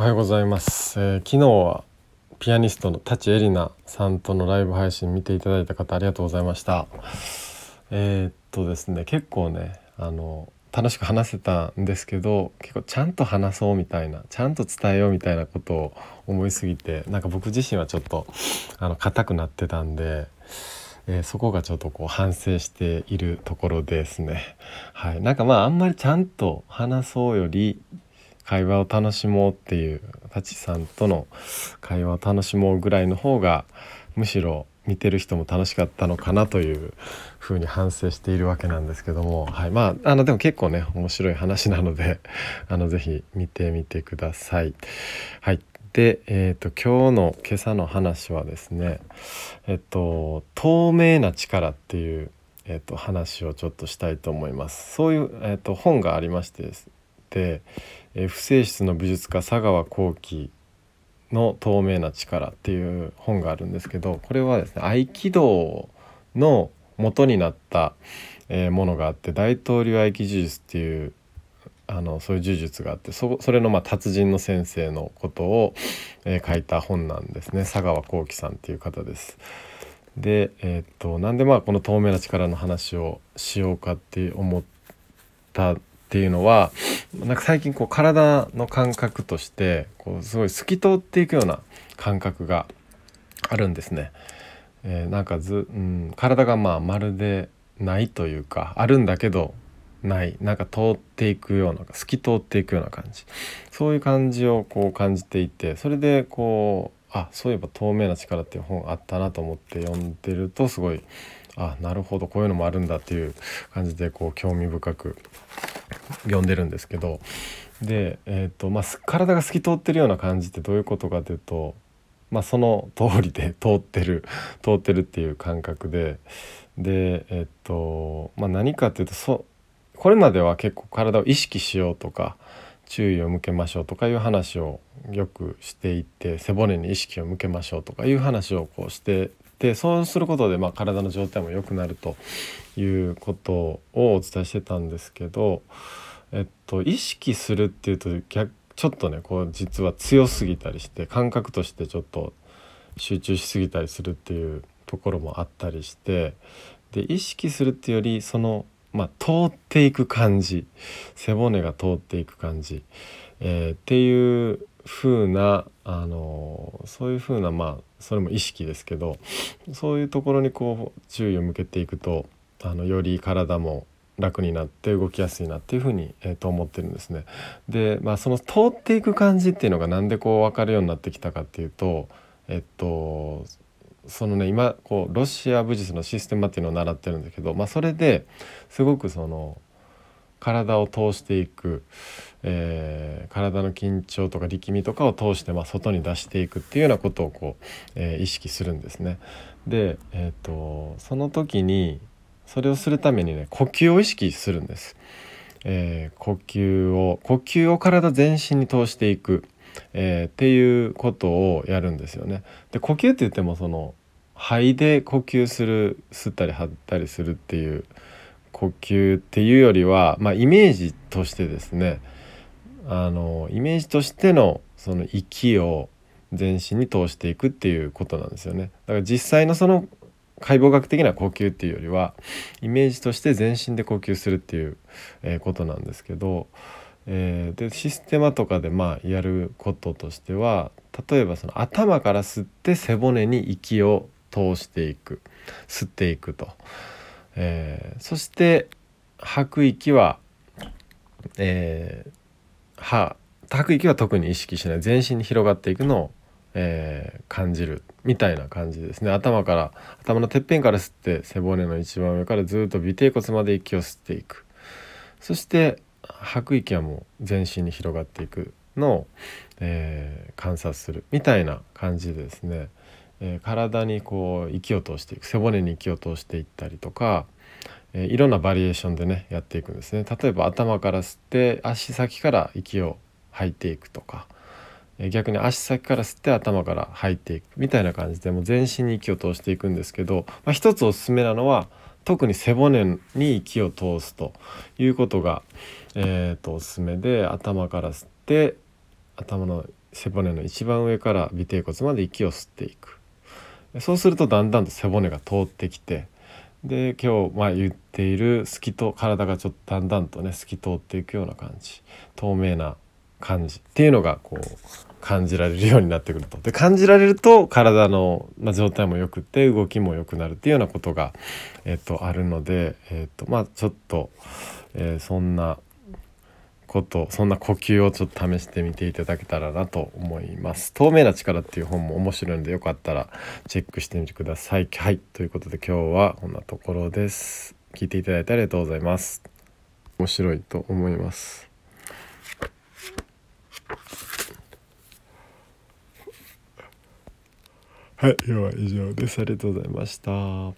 おはようございます、えー、昨日はピアニストの舘エリナさんとのライブ配信見ていただいた方ありがとうございました。えー、っとですね結構ねあの楽しく話せたんですけど結構ちゃんと話そうみたいなちゃんと伝えようみたいなことを思いすぎてなんか僕自身はちょっとあの硬くなってたんで、えー、そこがちょっとこう反省しているところですね。はい、なんかまああんまりちゃんと話そうより会話を楽しもうっていう舘さんとの会話を楽しもうぐらいの方がむしろ見てる人も楽しかったのかなというふうに反省しているわけなんですけども、はい、まああのでも結構ね面白い話なのであのぜひ見てみてください。はいで、えーと、今日の今朝の話はですねえっと透明な力っていう、えっと、話をちょっとしたいと思います。そういう、えっと、本がありましてでえー、不正室の美術家佐川幸輝の透明な力っていう本があるんですけどこれはですね合気道の元になった、えー、ものがあって大統領合気呪術っていうあのそういう呪術があってそそれのまあ達人の先生のことを、えー、書いた本なんですね佐川幸輝さんっていう方です。で、えー、っとなんでまあこの透明な力の話をしようかって思ったっていうのはなんか最近こう体の感覚としてこうすごい透き通っていくような感覚があるんですね。えー、なんかず、うん、体がまあまるでないというかあるんだけどないなんか通っていくような透き通っていくような感じそういう感じをこう感じていてそれでこうあそういえば「透明な力」っていう本あったなと思って読んでるとすごいあなるほどこういうのもあるんだっていう感じでこう興味深く読んでるんですけど。で、えーとまあ、体が透き通ってるような感じってどういうことかというと、まあ、その通りで 通ってる通ってるっていう感覚で。でえ、ー、と、まあ、何かっていうとそこれまでは結構体を意識しようとか注意を向けましょうとかいう話をよくしていて背骨に意識を向けましょうとかいう話をこうしてでそうすることでまあ体の状態も良くなるということをお伝えしてたんですけど、えっと、意識するっていうと逆ちょっとねこう実は強すぎたりして感覚としてちょっと集中しすぎたりするっていうところもあったりしてで意識するっていうよりその、まあ、通っていく感じ背骨が通っていく感じ、えー、っていう風なあのそういう風なまあそれも意識ですけどそういうところにこう注意を向けていくとあのより体も楽になって動きやすいなっていうふうに、えー、と思ってるんですね。でまあその通っていく感じっていうのが何でこう分かるようになってきたかっていうとえっとそのね今こうロシア武術のシステムっていうのを習ってるんだけど、まあ、それですごくその体を通していく、えー、体の緊張とか力みとかを通して、まあ、外に出していくっていうようなことをこう、えー、意識するんですね。で、えーと、その時にそれをするためにね呼吸を意識するんです。えー、呼吸を呼吸を体全身に通していく、えー、っていうことをやるんですよね。で呼吸って言ってもその肺で呼吸する吸ったり吐ったりするっていう呼吸っていうよりは、まあ、イメージとしてですねあのイメージとしてのその息を全身に通していくっていうことなんですよね。だから実際のその解剖学的な呼吸っていうよりはイメージとして全身で呼吸するっていう、え、ことなんですけど、えー、でシステマとかでまあやることとしては例えばその頭から吸って背骨に息を通していく吸っていくと。えー、そして吐く息は、えー、吐く息は特に意識しない。全身に広がっていくのを、えー、感じるみたいな感じですね。頭から頭のてっぺんから吸って背骨の一番上からずっと尾てい骨まで息を吸っていく。そして吐く息はもう全身に広がっていくのを、えー、観察するみたいな感じでですね。え、体にこう息を通していく背骨に息を通していったりとか、え、いろんなバリエーションでねやっていくんですね。例えば頭から吸って足先から息を吐いていくとか、え、逆に足先から吸って頭から吐いていくみたいな感じでもう全身に息を通していくんですけど、まあ、一つおすすめなのは特に背骨に息を通すということが、えーと、おすすめで頭から吸って頭の背骨の一番上から尾てい骨まで息を吸っていく。そうするとだんだんと背骨が通ってきてで今日まあ言っている透きと体がちょっとだんだんとね透き通っていくような感じ。透明な感じっていうのがこう感じられるようになってくると。で感じられると体の、ま、状態もよくて動きも良くなるっていうようなことが、えっと、あるので、えっとまあ、ちょっと、えー、そんなことそんな呼吸をちょっと試してみていただけたらなと思います。透明な力っていう本も面白いのでよかったらチェックしてみてください。はい。ということで今日はこんなところです。聞いていただいてありがとうございます。面白いと思います。はい、今日は以上です。ありがとうございました。